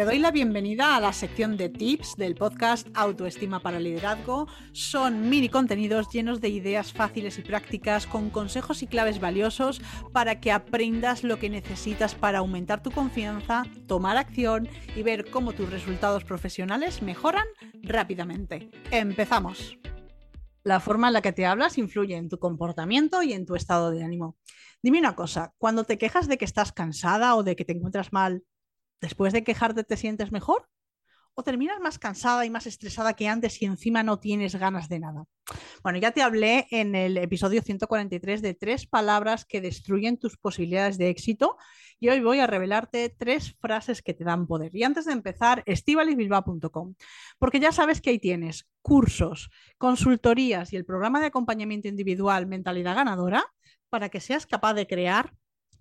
Te doy la bienvenida a la sección de tips del podcast Autoestima para Liderazgo. Son mini contenidos llenos de ideas fáciles y prácticas con consejos y claves valiosos para que aprendas lo que necesitas para aumentar tu confianza, tomar acción y ver cómo tus resultados profesionales mejoran rápidamente. Empezamos. La forma en la que te hablas influye en tu comportamiento y en tu estado de ánimo. Dime una cosa, cuando te quejas de que estás cansada o de que te encuentras mal, después de quejarte te sientes mejor? ¿O terminas más cansada y más estresada que antes y encima no tienes ganas de nada? Bueno, ya te hablé en el episodio 143 de tres palabras que destruyen tus posibilidades de éxito y hoy voy a revelarte tres frases que te dan poder. Y antes de empezar, estivalisbilba.com, porque ya sabes que ahí tienes cursos, consultorías y el programa de acompañamiento individual Mentalidad Ganadora para que seas capaz de crear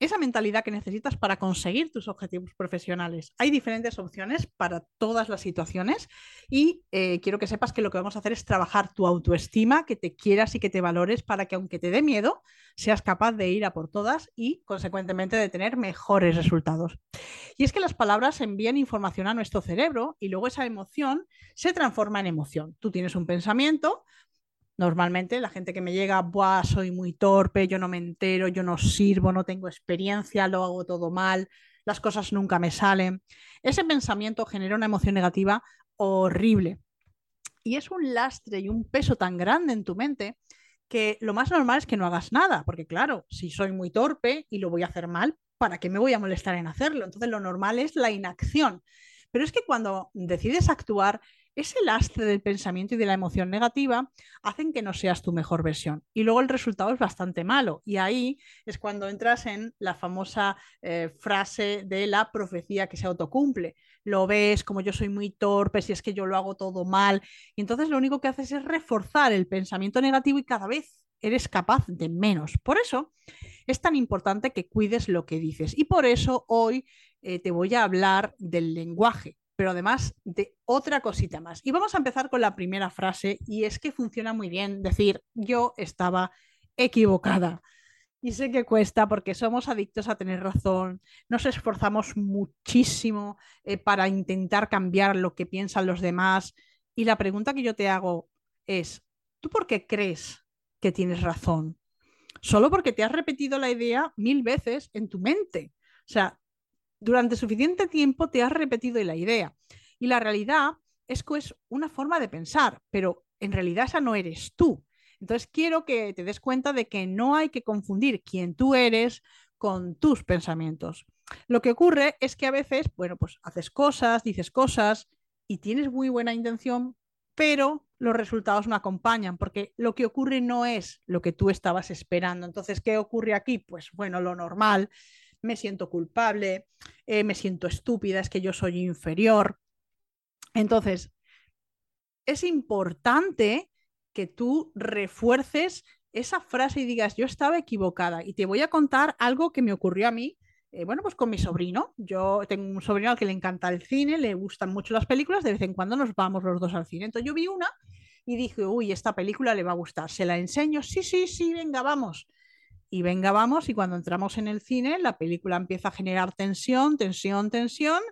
esa mentalidad que necesitas para conseguir tus objetivos profesionales. Hay diferentes opciones para todas las situaciones y eh, quiero que sepas que lo que vamos a hacer es trabajar tu autoestima, que te quieras y que te valores para que aunque te dé miedo, seas capaz de ir a por todas y consecuentemente de tener mejores resultados. Y es que las palabras envían información a nuestro cerebro y luego esa emoción se transforma en emoción. Tú tienes un pensamiento, Normalmente la gente que me llega, Buah, soy muy torpe, yo no me entero, yo no sirvo, no tengo experiencia, lo hago todo mal, las cosas nunca me salen. Ese pensamiento genera una emoción negativa horrible. Y es un lastre y un peso tan grande en tu mente que lo más normal es que no hagas nada, porque claro, si soy muy torpe y lo voy a hacer mal, ¿para qué me voy a molestar en hacerlo? Entonces lo normal es la inacción. Pero es que cuando decides actuar, ese lastre del pensamiento y de la emoción negativa hacen que no seas tu mejor versión. Y luego el resultado es bastante malo. Y ahí es cuando entras en la famosa eh, frase de la profecía que se autocumple. Lo ves como yo soy muy torpe, si es que yo lo hago todo mal. Y entonces lo único que haces es reforzar el pensamiento negativo y cada vez eres capaz de menos. Por eso es tan importante que cuides lo que dices. Y por eso hoy eh, te voy a hablar del lenguaje pero además de otra cosita más. Y vamos a empezar con la primera frase y es que funciona muy bien decir yo estaba equivocada. Y sé que cuesta porque somos adictos a tener razón, nos esforzamos muchísimo eh, para intentar cambiar lo que piensan los demás. Y la pregunta que yo te hago es, ¿tú por qué crees que tienes razón? Solo porque te has repetido la idea mil veces en tu mente. O sea, durante suficiente tiempo te has repetido la idea. Y la realidad es que es una forma de pensar, pero en realidad esa no eres tú. Entonces quiero que te des cuenta de que no hay que confundir quién tú eres con tus pensamientos. Lo que ocurre es que a veces, bueno, pues haces cosas, dices cosas y tienes muy buena intención, pero los resultados no acompañan, porque lo que ocurre no es lo que tú estabas esperando. Entonces, ¿qué ocurre aquí? Pues bueno, lo normal, me siento culpable, eh, me siento estúpida, es que yo soy inferior. Entonces, es importante que tú refuerces esa frase y digas, yo estaba equivocada. Y te voy a contar algo que me ocurrió a mí, eh, bueno, pues con mi sobrino. Yo tengo un sobrino al que le encanta el cine, le gustan mucho las películas, de vez en cuando nos vamos los dos al cine. Entonces yo vi una y dije, uy, esta película le va a gustar, se la enseño, sí, sí, sí, venga, vamos y venga, vamos, y cuando entramos en el cine, la película empieza a generar tensión, tensión, tensión,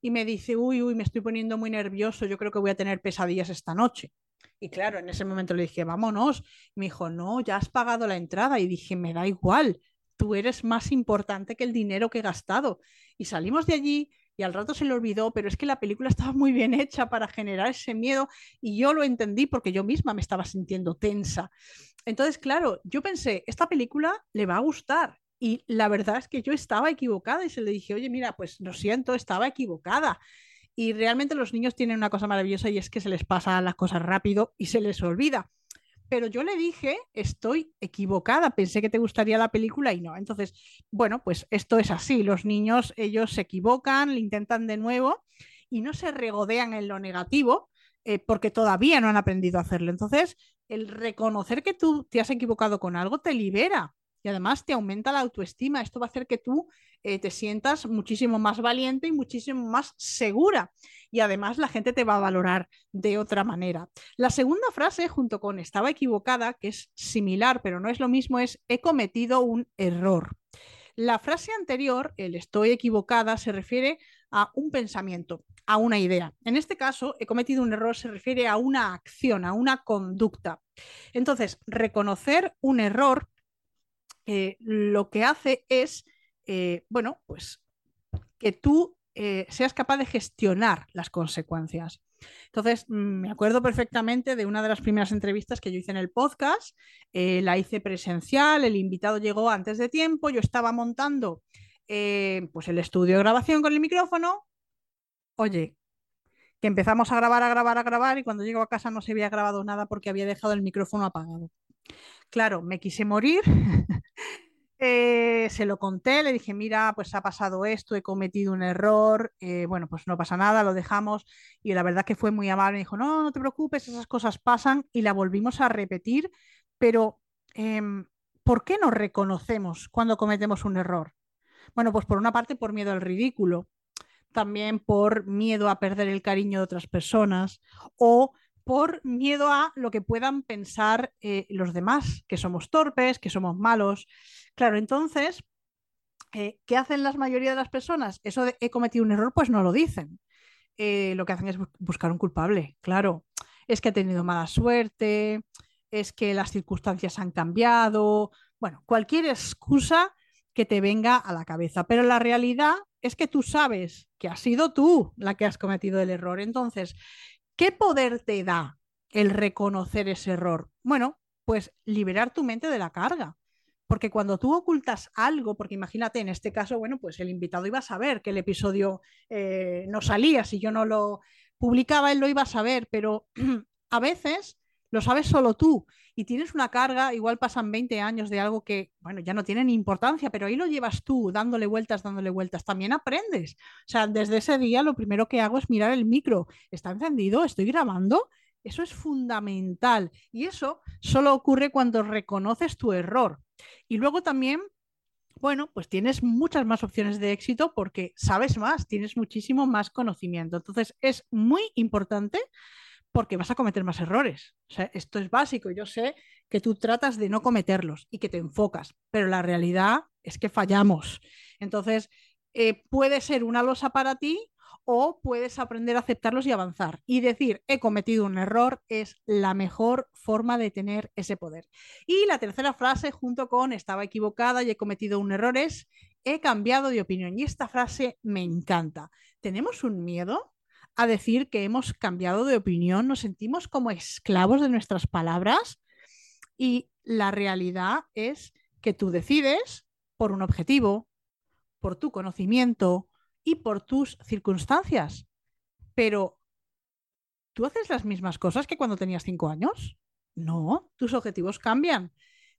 y me dice, uy, uy, me estoy poniendo muy nervioso, yo creo que voy a tener pesadillas esta noche. Y claro, en ese momento le dije, vámonos. Me dijo, no, ya has pagado la entrada. Y dije, me da igual, tú eres más importante que el dinero que he gastado. Y salimos de allí y al rato se le olvidó, pero es que la película estaba muy bien hecha para generar ese miedo y yo lo entendí porque yo misma me estaba sintiendo tensa. Entonces, claro, yo pensé, esta película le va a gustar. Y la verdad es que yo estaba equivocada y se le dije, oye, mira, pues lo siento, estaba equivocada. Y realmente los niños tienen una cosa maravillosa y es que se les pasa las cosas rápido y se les olvida pero yo le dije, estoy equivocada, pensé que te gustaría la película y no. Entonces, bueno, pues esto es así, los niños, ellos se equivocan, lo intentan de nuevo y no se regodean en lo negativo eh, porque todavía no han aprendido a hacerlo. Entonces, el reconocer que tú te has equivocado con algo te libera y además te aumenta la autoestima. Esto va a hacer que tú eh, te sientas muchísimo más valiente y muchísimo más segura. Y además la gente te va a valorar de otra manera. La segunda frase, junto con estaba equivocada, que es similar, pero no es lo mismo, es he cometido un error. La frase anterior, el estoy equivocada, se refiere a un pensamiento, a una idea. En este caso, he cometido un error, se refiere a una acción, a una conducta. Entonces, reconocer un error eh, lo que hace es, eh, bueno, pues que tú eh, seas capaz de gestionar las consecuencias. Entonces, mm, me acuerdo perfectamente de una de las primeras entrevistas que yo hice en el podcast, la hice presencial, el invitado llegó antes de tiempo, yo estaba montando pues el estudio de grabación con el micrófono, oye, que empezamos a grabar, a grabar, a grabar y cuando llego a casa no se había grabado nada porque había dejado el micrófono apagado. Claro, me quise morir Eh, se lo conté, le dije, mira, pues ha pasado esto, he cometido un error, eh, bueno, pues no pasa nada, lo dejamos. Y la verdad que fue muy amable, me dijo, no, no te preocupes, esas cosas pasan y la volvimos a repetir, pero em, ¿por qué no reconocemos cuando cometemos un error? Bueno, pues por una parte por miedo al ridículo, también por miedo a perder el cariño de otras personas o por miedo a lo que puedan pensar eh, los demás, que somos torpes, que somos malos. Claro, entonces, eh, ¿qué hacen la mayoría de las personas? Eso de he cometido un error, pues no lo dicen. Eh, lo que hacen es buscar un culpable, claro. Es que ha tenido mala suerte, es que las circunstancias han cambiado, bueno, cualquier excusa que te venga a la cabeza. Pero la realidad es que tú sabes que has sido tú la que has cometido el error. Entonces, ¿qué poder te da el reconocer ese error? Bueno, pues liberar tu mente de la carga. Porque cuando tú ocultas algo, porque imagínate, en este caso, bueno, pues el invitado iba a saber que el episodio eh, no salía, si yo no lo publicaba, él lo iba a saber, pero a veces lo sabes solo tú y tienes una carga, igual pasan 20 años de algo que, bueno, ya no tiene ni importancia, pero ahí lo llevas tú, dándole vueltas, dándole vueltas, también aprendes. O sea, desde ese día lo primero que hago es mirar el micro, ¿está encendido? ¿Estoy grabando? Eso es fundamental y eso solo ocurre cuando reconoces tu error. Y luego también, bueno, pues tienes muchas más opciones de éxito porque sabes más, tienes muchísimo más conocimiento. Entonces es muy importante porque vas a cometer más errores. O sea, esto es básico. Yo sé que tú tratas de no cometerlos y que te enfocas, pero la realidad es que fallamos. Entonces, eh, puede ser una losa para ti o puedes aprender a aceptarlos y avanzar. Y decir, he cometido un error es la mejor forma de tener ese poder. Y la tercera frase, junto con estaba equivocada y he cometido un error, es he cambiado de opinión. Y esta frase me encanta. Tenemos un miedo a decir que hemos cambiado de opinión, nos sentimos como esclavos de nuestras palabras y la realidad es que tú decides por un objetivo, por tu conocimiento, y por tus circunstancias. Pero, ¿tú haces las mismas cosas que cuando tenías cinco años? No, tus objetivos cambian.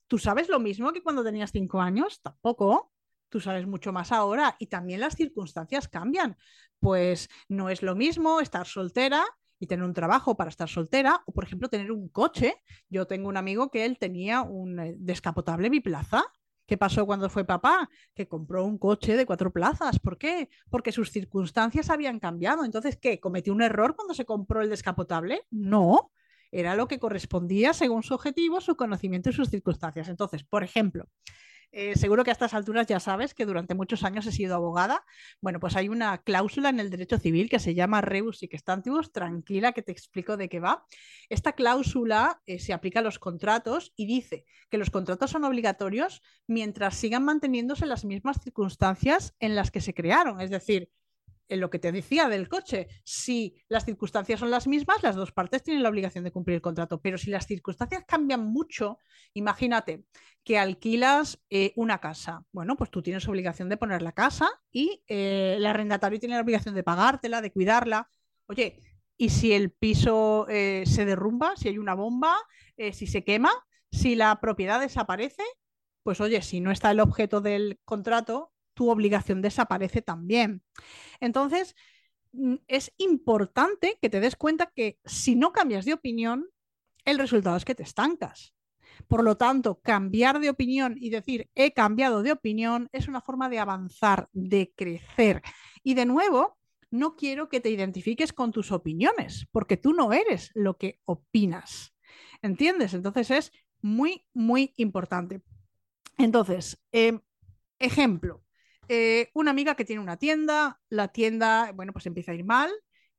¿Tú sabes lo mismo que cuando tenías cinco años? Tampoco. Tú sabes mucho más ahora y también las circunstancias cambian. Pues no es lo mismo estar soltera y tener un trabajo para estar soltera o, por ejemplo, tener un coche. Yo tengo un amigo que él tenía un eh, descapotable biplaza ¿Qué pasó cuando fue papá? Que compró un coche de cuatro plazas. ¿Por qué? Porque sus circunstancias habían cambiado. Entonces, ¿qué? ¿Cometió un error cuando se compró el descapotable? No. Era lo que correspondía según su objetivo, su conocimiento y sus circunstancias. Entonces, por ejemplo, eh, seguro que a estas alturas ya sabes que durante muchos años he sido abogada. Bueno, pues hay una cláusula en el derecho civil que se llama rebus y que está antiguos. Tranquila, que te explico de qué va. Esta cláusula eh, se aplica a los contratos y dice que los contratos son obligatorios mientras sigan manteniéndose las mismas circunstancias en las que se crearon. Es decir, en lo que te decía del coche, si las circunstancias son las mismas, las dos partes tienen la obligación de cumplir el contrato, pero si las circunstancias cambian mucho, imagínate que alquilas eh, una casa, bueno, pues tú tienes obligación de poner la casa y eh, el arrendatario tiene la obligación de pagártela, de cuidarla. Oye, ¿y si el piso eh, se derrumba, si hay una bomba, si se quema, si la propiedad desaparece? Pues oye, si no está el objeto del contrato, tu obligación desaparece también. Entonces, mm, es importante que te des cuenta que si no cambias de opinión, el resultado es que te estancas. Por lo tanto, cambiar de opinión y decir he cambiado de opinión es una forma de avanzar, de crecer. Y de nuevo, no quiero que te identifiques con tus opiniones, porque tú no eres lo que opinas. ¿Entiendes? Entonces es muy, muy importante. Entonces, em, ejemplo, Eh, una amiga que tiene una tienda, la tienda, bueno, pues empieza a ir mal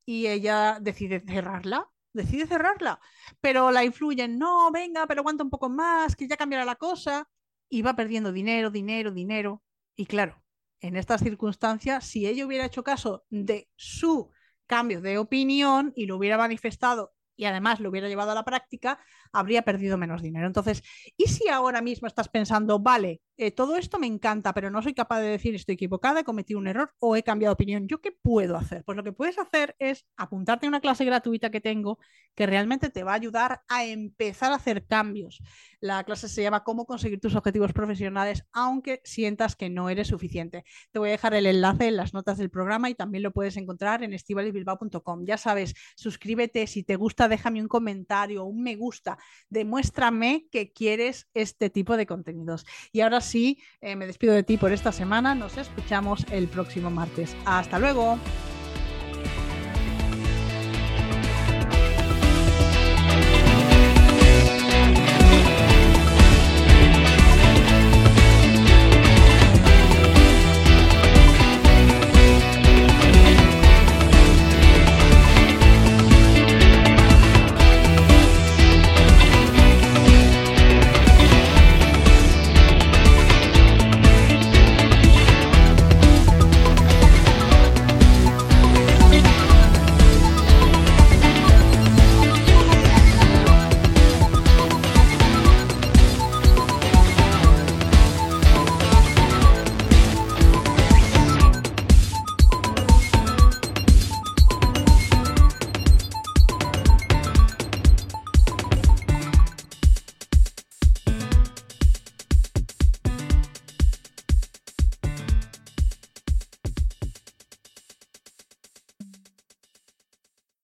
y ella decide cerrarla, decide cerrarla, pero la influyen, no, venga, pero aguanta un poco más, que ya cambiará la cosa, y va perdiendo dinero, dinero, dinero. Y claro, en estas circunstancias, si ella hubiera hecho caso de su cambio de opinión y lo hubiera manifestado y además lo hubiera llevado a la práctica, habría perdido menos dinero. Entonces, ¿y si ahora mismo estás pensando, vale, eh, todo esto me encanta, pero no soy capaz de decir estoy equivocada, he cometido un error o he cambiado opinión? ¿Yo qué puedo hacer? Pues lo que puedes hacer es apuntarte a una clase gratuita que tengo que realmente te va a ayudar a empezar a hacer cambios. La clase se llama Cómo conseguir tus objetivos profesionales, aunque sientas que no eres suficiente. Te voy a dejar el enlace en las notas del programa y también lo puedes encontrar en estivalibilbao.com. Ya sabes, suscríbete, si te gusta, déjame un comentario, un me gusta, demuéstrame que quieres este tipo de contenidos. Y ahora sí, eh, me despido de ti por esta semana. Nos escuchamos el próximo martes. Hasta luego.